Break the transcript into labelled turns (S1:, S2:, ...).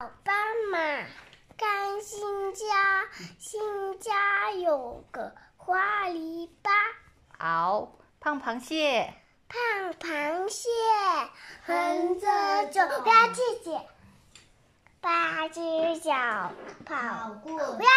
S1: 斑马，看新家，新家有个花篱笆。
S2: 好，胖螃蟹，
S1: 胖螃蟹横着走，不要自己，八只脚跑过，不要。